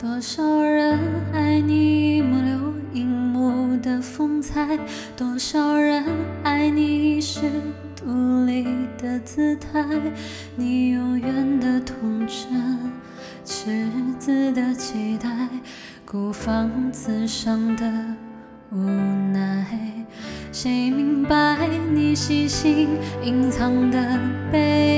多少人爱你一幕留一幕的风采，多少人爱你一世独立的姿态，你永远的童真，赤子的期待，孤芳自赏的无奈。谁明白你细心隐藏的悲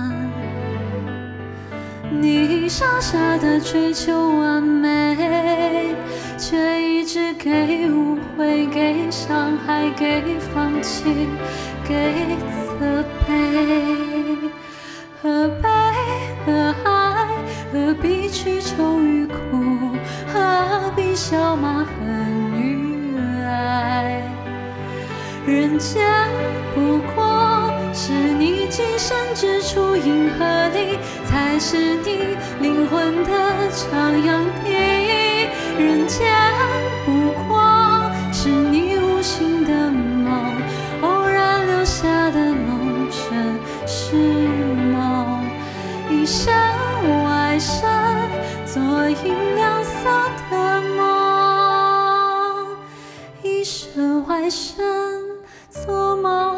你傻傻的追求完美，却一直给误会、给伤害、给放弃、给责备。何悲何爱？何必去愁与苦？何必笑骂恨与爱？人间不过是你今生之处，银河里才是你灵魂的徜徉地。人间不过是你无心的梦，偶然留下的梦，真是梦。一生外生，做银亮色的梦。一生外生，做梦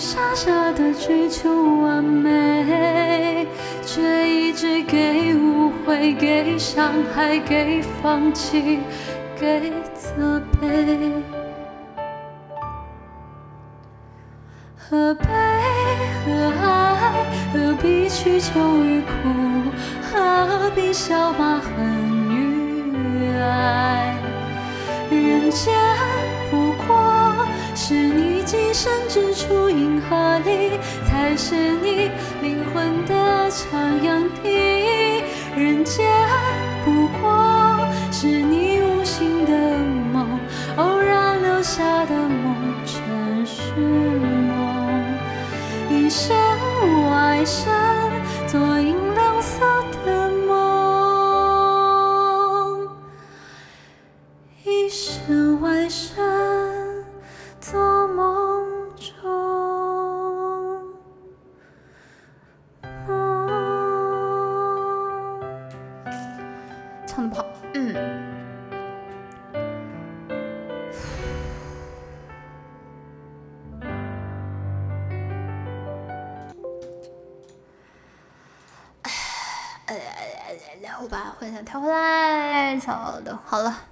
傻傻的追求完美，却一直给误会、给伤害、给放弃、给责备。何悲何爱？何必去愁与苦？何必笑骂恨与爱？人间你今生之处，银河里才是你灵魂的徜徉地。人间不过是你无心的梦，偶然留下的梦，真是梦。一生外生，做影嗯。唉呀呀呀然后把幻想调回来小的好了